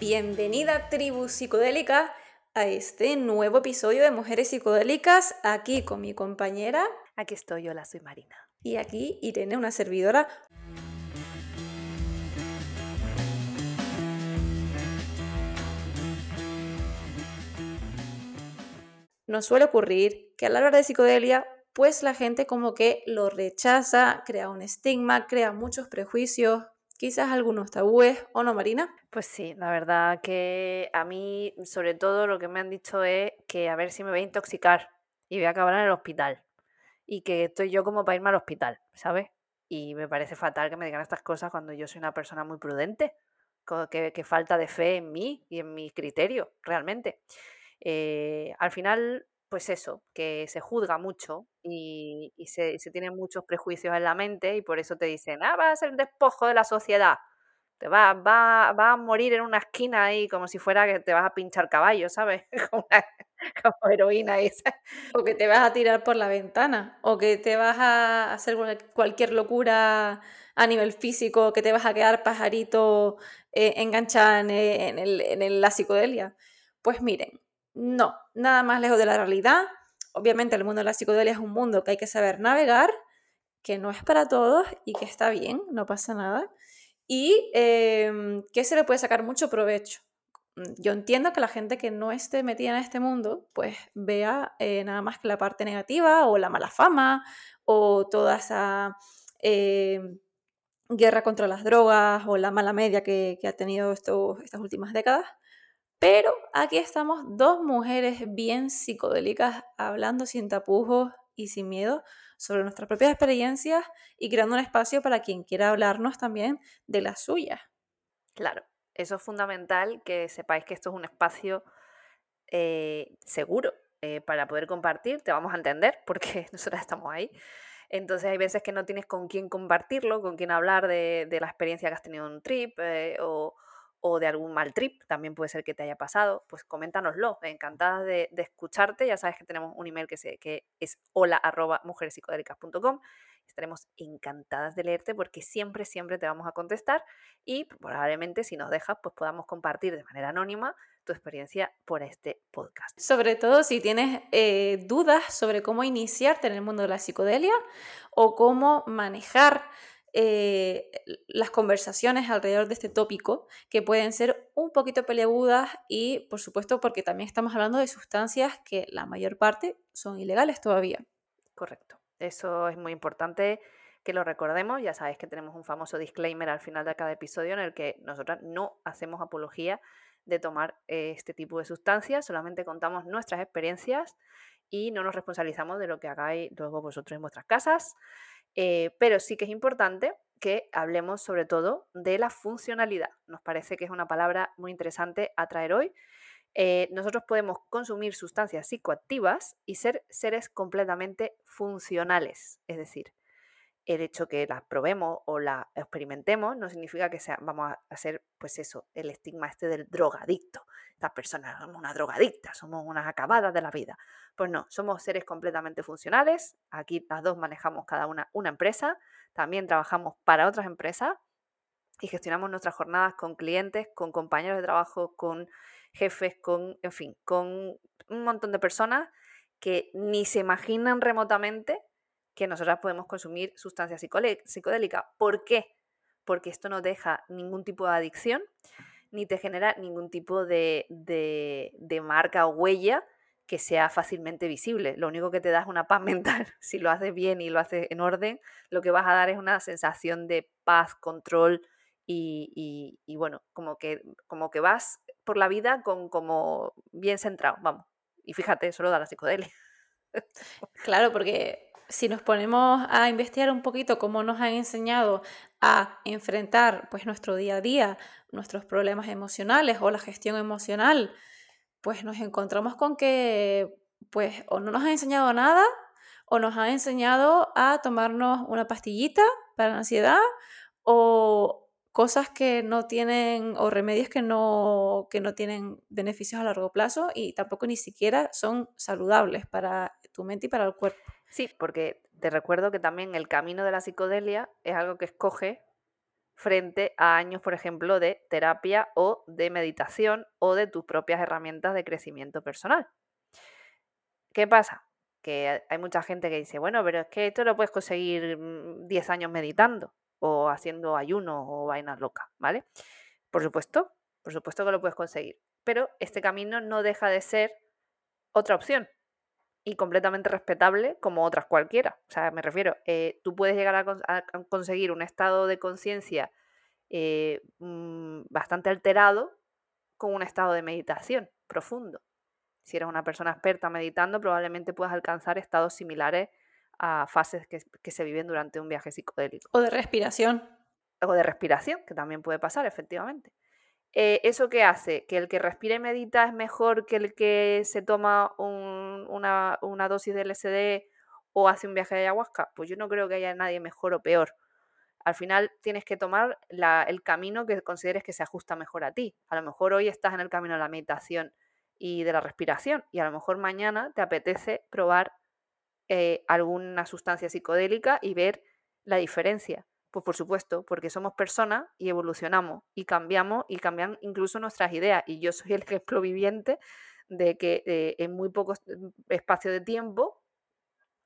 Bienvenida tribu psicodélica a este nuevo episodio de Mujeres Psicodélicas, aquí con mi compañera. Aquí estoy, hola, soy Marina. Y aquí Irene, una servidora. Nos suele ocurrir que al hablar de psicodelia, pues la gente como que lo rechaza, crea un estigma, crea muchos prejuicios, quizás algunos tabúes, ¿o no, Marina? Pues sí, la verdad que a mí, sobre todo, lo que me han dicho es que a ver si me voy a intoxicar y voy a acabar en el hospital. Y que estoy yo como para irme al hospital, ¿sabes? Y me parece fatal que me digan estas cosas cuando yo soy una persona muy prudente, que, falta de fe en mí y en mi criterio, realmente. Eh, al final, pues eso, que se juzga mucho y, se, tienen muchos prejuicios en la mente y por eso te dicen, ah, va a ser un despojo de la sociedad. Te va, va, a morir en una esquina ahí como si fuera que te vas a pinchar caballo, ¿sabes? como, heroína esa. O que te vas a tirar por la ventana, o que te vas a hacer cualquier locura a nivel físico, que te vas a quedar pajarito eh, enganchada en, en la psicodelia. Pues miren, no, nada más lejos de la realidad. Obviamente el mundo de la psicodelia es un mundo que hay que saber navegar, que no es para todos y que está bien, no pasa nada. Y em, que se le puede sacar mucho provecho. Mm, yo entiendo que la gente que no esté metida en este mundo, pues vea eh, nada más que la parte negativa o la mala fama o toda esa em, guerra contra las drogas o la mala media que, ha tenido estas últimas décadas. Pero aquí estamos dos mujeres bien psicodélicas hablando sin tapujos y sin miedo sobre nuestras propias experiencias y creando un espacio para quien quiera hablarnos también de las suyas. Claro, eso es fundamental que sepáis que esto es un espacio eh, seguro eh, para poder compartir, te vamos a entender porque nosotras estamos ahí. Entonces hay veces que no tienes con quién compartirlo, con quién hablar de, la experiencia que has tenido en un trip eh, o, o de algún mal trip, también puede ser que te haya pasado, pues coméntanoslo. Encantadas de, escucharte. Ya sabes que tenemos un email que, que es hola arroba Estaremos encantadas de leerte porque siempre, siempre te vamos a contestar y probablemente si nos dejas, pues podamos compartir de manera anónima tu experiencia por este podcast. Sobre todo si tienes eh, dudas sobre cómo iniciarte en el mundo de la psicodelia o cómo manejar eh, las conversaciones alrededor de este tópico, que pueden ser un poquito peleagudas y, por supuesto, porque también estamos hablando de sustancias que la mayor parte son ilegales todavía. Correcto. Eso es muy importante que lo recordemos. Ya sabéis que tenemos un famoso disclaimer al final de cada episodio en el que nosotras no hacemos apología de tomar eh, este tipo de sustancias, solamente contamos nuestras experiencias y no nos responsabilizamos de lo que hagáis luego vosotros en vuestras casas. Eh, pero sí que es importante que hablemos sobre todo de la funcionalidad. Nos parece que es una palabra muy interesante a traer hoy. Eh, nosotros podemos consumir sustancias psicoactivas y ser seres completamente funcionales. Es decir, el hecho que las probemos o las experimentemos no significa que sea, vamos a hacer, pues eso, el estigma este del drogadicto. Estas personas somos una drogadicta, somos unas acabadas de la vida. Pues no, somos seres completamente funcionales. Aquí las dos manejamos cada una una empresa, también trabajamos para otras empresas y gestionamos nuestras jornadas con clientes, con compañeros de trabajo, con jefes, con, en fin, con un montón de personas que ni se imaginan remotamente que nosotras podemos consumir sustancias psicodélicas. ¿Por qué? Porque esto no deja ningún tipo de adicción, ni te genera ningún tipo de, de, marca o huella que sea fácilmente visible. Lo único que te da es una paz mental. Si lo haces bien y lo haces en orden, lo que vas a dar es una sensación de paz, control y, y, bueno, como que, como que vas por la vida con como bien centrado, vamos. Y fíjate, solo da la psicodelia. Claro, porque si nos ponemos a investigar un poquito cómo nos han enseñado a enfrentar pues nuestro día a día, nuestros problemas emocionales o la gestión emocional, pues nos encontramos con que pues o no nos han enseñado nada o nos han enseñado a tomarnos una pastillita para la ansiedad o cosas que no tienen o remedios que no, que no tienen beneficios a largo plazo y tampoco ni siquiera son saludables para tu mente y para el cuerpo. Sí, porque te recuerdo que también el camino de la psicodelia es algo que escoge frente a años, por ejemplo, de terapia o de meditación o de tus propias herramientas de crecimiento personal. ¿Qué pasa? Que hay mucha gente que dice, bueno, pero es que esto lo puedes conseguir 10 mm, años meditando o haciendo ayuno o vainas locas, ¿vale? Por supuesto, por supuesto que lo puedes conseguir, pero este camino no deja de ser otra opción y completamente respetable como otras cualquiera. O sea, me refiero, eh, tú puedes llegar a, conseguir un estado de conciencia eh, mm, bastante alterado con un estado de meditación profundo. Si eres una persona experta meditando, probablemente puedas alcanzar estados similares a fases que, que se viven durante un viaje psicodélico. O de respiración. O de respiración, que también puede pasar, efectivamente. Eh, ¿Eso qué hace? ¿Que el que respira y medita es mejor que el que se toma una, dosis de LSD o hace un viaje de ayahuasca? Pues yo no creo que haya nadie mejor o peor. Al final tienes que tomar el camino que consideres que se ajusta mejor a ti. A lo mejor hoy estás en el camino de la meditación y de la respiración y a lo mejor mañana te apetece probar eh, alguna sustancia psicodélica y ver la diferencia. Pues por supuesto, porque somos personas y evolucionamos y cambiamos y cambian incluso nuestras ideas. Y yo soy el ejemplo viviente de que eh, en muy poco mm, espacio de tiempo,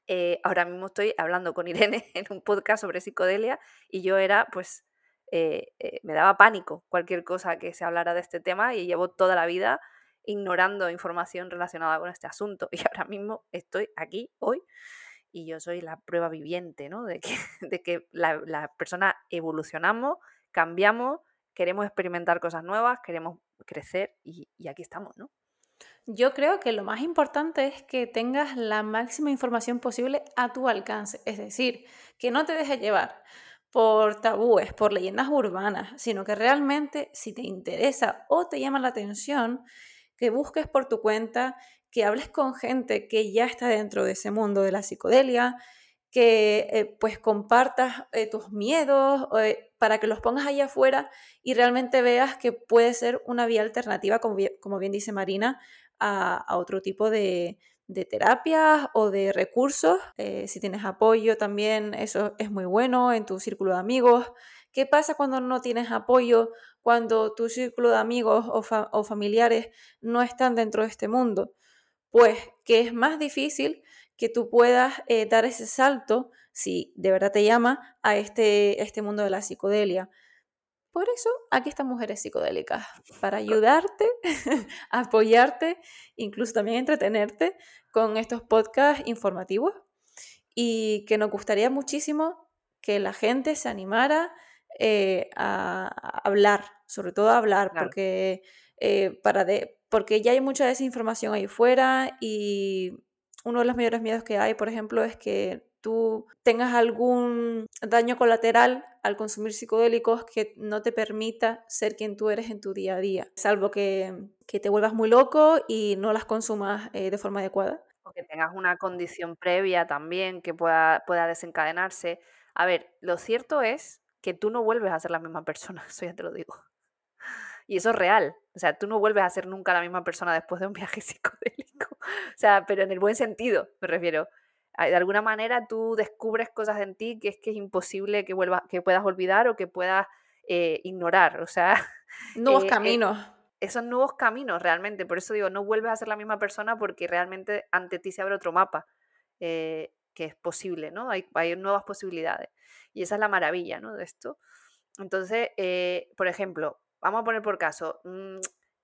eh, ahora mismo estoy hablando con Irene en un podcast sobre psicodelia y yo era, pues, eh, me daba pánico cualquier cosa que se hablara de este tema y llevo toda la vida ignorando información relacionada con este asunto. Y ahora mismo estoy aquí hoy y yo soy la prueba viviente, ¿no? De que, de que la, la persona evolucionamos, cambiamos, queremos experimentar cosas nuevas, queremos crecer y, y, aquí estamos, ¿no? Yo creo que lo más importante es que tengas la máxima información posible a tu alcance, es decir, que no te dejes llevar por tabúes, por leyendas urbanas, sino que realmente si te interesa o te llama la atención, que busques por tu cuenta que hables con gente que ya está dentro de ese mundo de la psicodelia, que eh, pues compartas eh, tus miedos eh, para que los pongas ahí afuera y realmente veas que puede ser una vía alternativa, como bien, dice Marina, a, otro tipo de, de, terapias o de recursos. si tienes apoyo también, eso es muy bueno en tu círculo de amigos. ¿Qué pasa cuando no tienes apoyo, cuando tu círculo de amigos o, o familiares no están dentro de este mundo? Pues que es más difícil que tú puedas eh, dar ese salto, si de verdad te llama, a este, este mundo de la psicodelia. Por eso aquí están mujeres psicodélicas, para ayudarte, apoyarte, incluso también entretenerte con estos podcasts informativos y que nos gustaría muchísimo que la gente se animara eh, a, hablar, sobre todo a hablar, porque eh, para de, porque ya hay mucha desinformación ahí fuera y uno de los mayores miedos que hay, por ejemplo, es que tú tengas algún daño colateral al consumir psicodélicos que no te permita ser quien tú eres en tu día a día, salvo que, te vuelvas muy loco y no las consumas eh, de forma adecuada. O que tengas una condición previa también que pueda, pueda desencadenarse. A ver, lo cierto es que tú no vuelves a ser la misma persona, eso ya te lo digo. Y eso es real. O sea, tú no vuelves a ser nunca la misma persona después de un viaje psicodélico. O sea, pero en el buen sentido, me refiero. De alguna manera tú descubres cosas en ti que es que es imposible que, vuelvas, que puedas olvidar o que puedas eh, ignorar. O sea, nuevos eh, eh, caminos. esos nuevos caminos realmente. Por eso digo, no vuelves a ser la misma persona porque realmente ante ti se abre otro mapa que es posible, ¿no? Hay, hay, nuevas posibilidades. Y esa es la maravilla, ¿no? De esto. Entonces, por ejemplo, vamos a poner por caso, mm,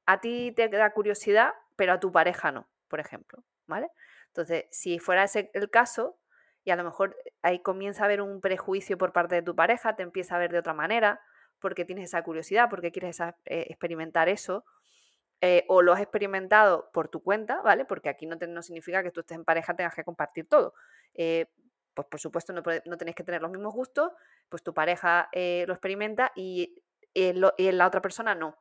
a ti te da curiosidad, pero a tu pareja no, por ejemplo, ¿vale? Entonces, si fuera ese el caso, y a lo mejor ahí comienza a haber un prejuicio por parte de tu pareja, te empieza a ver de otra manera, porque tienes esa curiosidad, porque quieres eh, experimentar eso, eh, o lo has experimentado por tu cuenta, ¿vale? Porque aquí no, no, significa que tú estés en pareja tengas que compartir todo. Eh, pues por supuesto no, no, tenéis que tener los mismos gustos, pues tu pareja lo experimenta y y la otra persona no.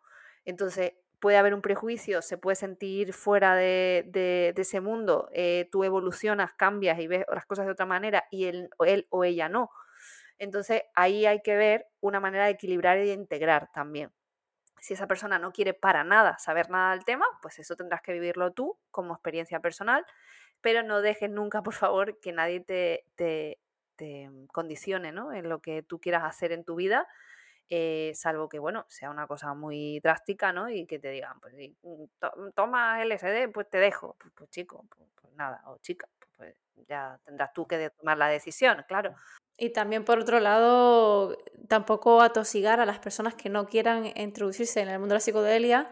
Entonces, puede haber un prejuicio, se puede sentir fuera de, ese mundo, eh, tú evolucionas, cambias y ves las cosas de otra manera y él, él o ella no. Entonces, ahí hay que ver una manera de equilibrar y de integrar también. Si esa persona no quiere para nada saber nada del tema, pues eso tendrás que vivirlo tú como experiencia personal, pero no dejes nunca, por favor, que nadie te, te, te condicione ¿no? en lo que tú quieras hacer en tu vida eh, salvo que, bueno, sea una cosa muy drástica, ¿no? Y que te digan, pues si mm, to- toma LSD, pues te dejo. Pues, pues, chico, pues, pues nada, o chica, pues, pues ya tendrás tú que tomar la decisión, claro. Y también, por otro lado, tampoco atosigar a las personas que no quieran introducirse en el mundo de la psicodelia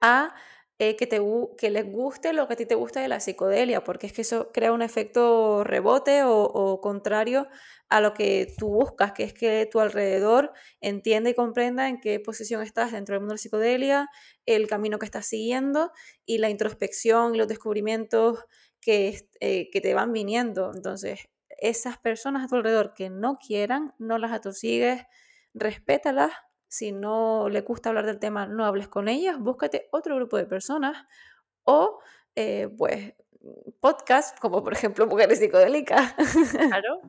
a eh, que, te, que les guste lo que a ti te gusta de la psicodelia, porque es que eso crea un efecto rebote o, contrario a lo que tú buscas, que es que tu alrededor entienda y comprenda en qué posición estás dentro del mundo de la psicodelia, el camino que estás siguiendo y la introspección y los descubrimientos que, eh, que te van viniendo. Entonces, esas personas a tu alrededor que no quieran, no las atosigues, respétalas. Si no le gusta hablar del tema, no hables con ellas, búscate otro grupo de personas o, eh, pues, podcast, como por ejemplo Mujeres Psicodélicas. Claro.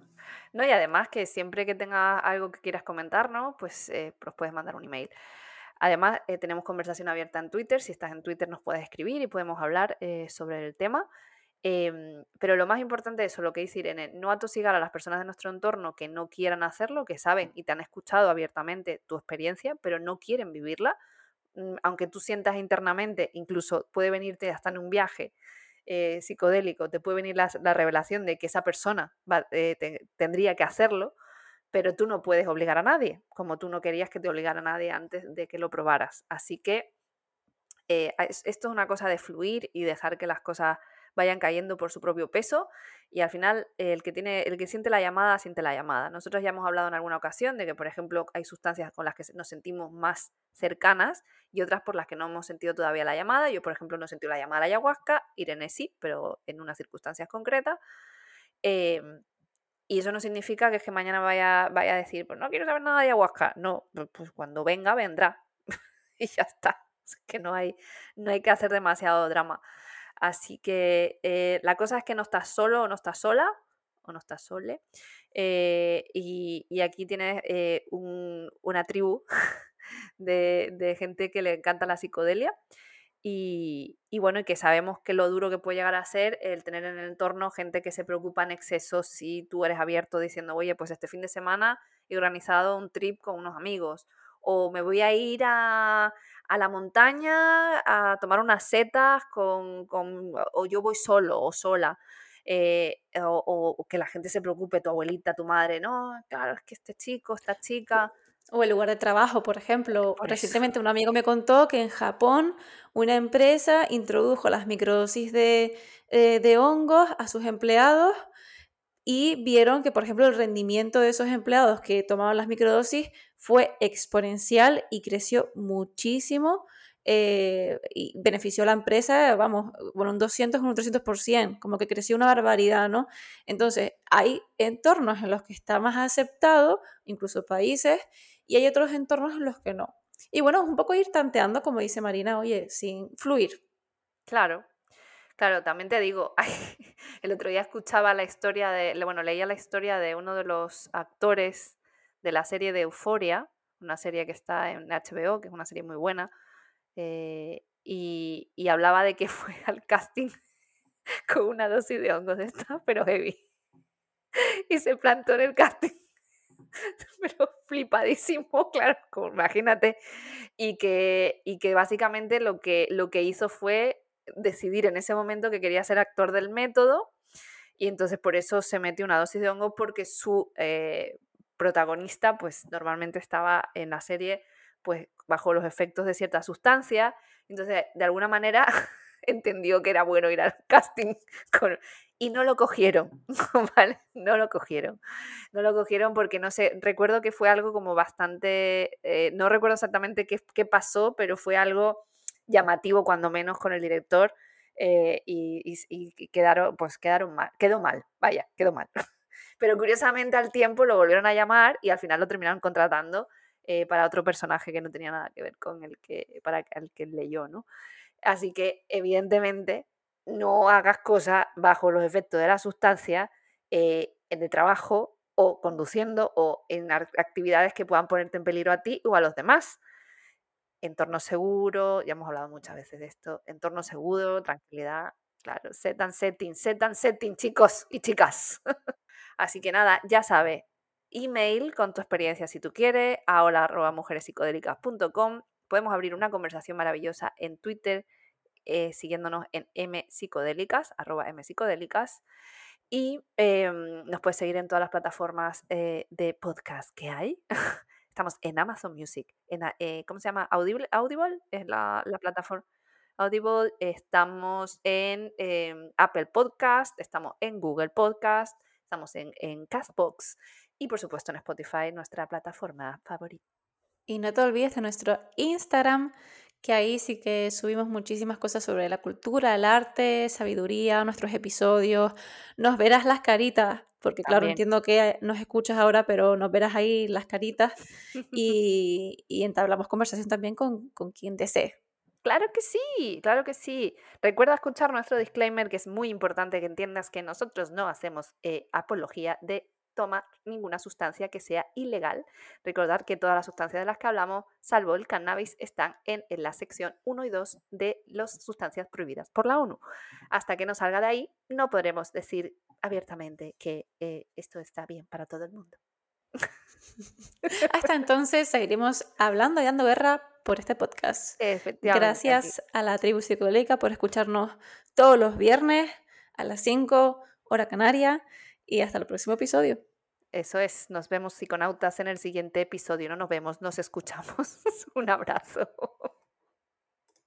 No, y además que siempre que tengas algo que quieras comentarnos, pues eh, nos puedes mandar un email. Además, eh, tenemos conversación abierta en Twitter. Si estás en Twitter nos puedes escribir y podemos hablar eh, sobre el tema. Em, pero lo más importante de eso, lo que dice Irene, no atosigar a las personas de nuestro entorno que no quieran hacerlo, que saben y te han escuchado abiertamente tu experiencia, pero no quieren vivirla. Mm, Aunque tú sientas internamente, incluso puede venirte hasta en un viaje eh, psicodélico, te puede venir la, la revelación de que esa persona eh, te- tendría que hacerlo, pero tú no puedes obligar a nadie, como tú no querías que te obligara a nadie antes de que lo probaras. Así que eh, es- esto es una cosa de fluir y dejar que las cosas vayan cayendo por su propio peso y al final el que tiene el que siente la llamada siente la llamada. Nosotros ya hemos hablado en alguna ocasión de que por ejemplo hay sustancias con las que nos sentimos más cercanas y otras por las que no hemos sentido todavía la llamada. Yo por ejemplo no sentido la llamada de la ayahuasca, Irene sí, pero en unas circunstancias concretas. Em, y eso no significa que es que mañana vaya, vaya a decir, pues no quiero saber nada de ayahuasca. No, pues cuando venga, vendrá. y ya está. Es que no hay, no hay que hacer demasiado drama. Así que eh, la cosa es que no estás solo o no estás sola, o no estás sole. eh, y, aquí tienes eh, un- una tribu de, de gente que le encanta la psicodelia. Y, y bueno, y que sabemos que lo duro que puede llegar a ser el tener en el entorno gente que se preocupa en exceso si tú eres abierto diciendo, oye, pues este fin de semana he organizado un trip con unos amigos, o me voy a ir a, a la montaña a tomar unas setas con, con- o yo voy solo o sola. eh, o, o- o que la gente se preocupe, tu abuelita, tu madre, no, claro, es que este chico, esta chica, O el lugar de trabajo, por ejemplo. por. Recientemente un amigo me contó que en Japón una empresa introdujo las microdosis de, eh, de hongos a sus empleados y vieron que, por ejemplo, el rendimiento de esos empleados que tomaban las microdosis fue exponencial y creció muchísimo eh, y benefició a la empresa, vamos, bueno, un 200 o un 300%, como que creció una barbaridad, ¿no? Entonces, hay entornos en los que está más aceptado, incluso países, y hay otros entornos en los que no. Y bueno, un poco ir tanteando, como dice Marina, oye, sin fluir. Claro, claro, también te digo, el otro día escuchaba la historia de, bueno, leía la historia de uno de los actores de la serie de Euforia, una serie que está en HBO, que es una serie muy buena, eh, y, y hablaba de que fue al casting con una dosis de hongos de esta, pero heavy, y se plantó en el casting, pero flipadísimo, claro, como imagínate, y que, y que básicamente lo que, lo que hizo fue decidir en ese momento que quería ser actor del método y entonces por eso se metió una dosis de hongo porque su eh, protagonista pues normalmente estaba en la serie pues bajo los efectos de cierta sustancia. Entonces de alguna manera entendió que era bueno ir al casting y no lo cogieron no lo cogieron. No lo cogieron porque no sé recuerdo que fue algo como bastante eh, no recuerdo exactamente qué, qué pasó pero fue algo llamativo cuando menos con el director eh, y, quedaron, pues quedaron mal, quedó mal, vaya, quedó mal. Pero curiosamente al tiempo lo volvieron a llamar y al final lo terminaron contratando eh, para otro personaje que no tenía nada que ver con el que, para el que leyó, ¿no? Así que evidentemente no hagas cosas bajo los efectos de la sustancia eh, en el trabajo o conduciendo o en actividades que puedan ponerte en peligro a ti o a los demás entorno seguro, ya hemos hablado muchas veces de esto, entorno seguro, tranquilidad, claro, set and setting, set and setting, chicos y chicas. Así que nada, ya sabes, email con tu experiencia si tú quieres, a hola.mujerespsicodélicas.com. Podemos abrir una conversación maravillosa en Twitter, eh, siguiéndonos en mpsicodélicas, arroba mpsicodélicas. Y em, nos puedes seguir en todas las plataformas eh, de podcast que hay. Estamos en Amazon Music, en, eh, ¿cómo se llama? Audible, Audible es la, la plataforma. Audible, estamos en em, Apple Podcast, estamos en Google Podcast, estamos en, en Castbox y por supuesto en Spotify, nuestra plataforma favorita. Y no te olvides de nuestro Instagram, que ahí sí que subimos muchísimas cosas sobre la cultura, el arte, sabiduría, nuestros episodios. Nos verás las caritas, porque claro, entiendo que nos escuchas ahora, pero nos verás ahí las caritas y, y entablamos conversación también con, con quien desee. Claro que sí, claro que sí. Recuerda escuchar nuestro disclaimer, que es muy importante que entiendas que nosotros no hacemos eh, apología de toma ninguna sustancia que sea ilegal. Recordar que todas las sustancias de las que hablamos, salvo el cannabis, están en, la sección 1 y 2 de las sustancias prohibidas por la ONU. Hasta que no salga de ahí, no podremos decir abiertamente que eh, esto está bien para todo el mundo. Hasta entonces seguiremos hablando y dando guerra por este podcast. Gracias a la tribu psicodélica por escucharnos todos los viernes a las 5 hora canaria y hasta el próximo episodio. Eso es, nos vemos psiconautas en el siguiente episodio. No nos vemos, nos escuchamos. Un abrazo.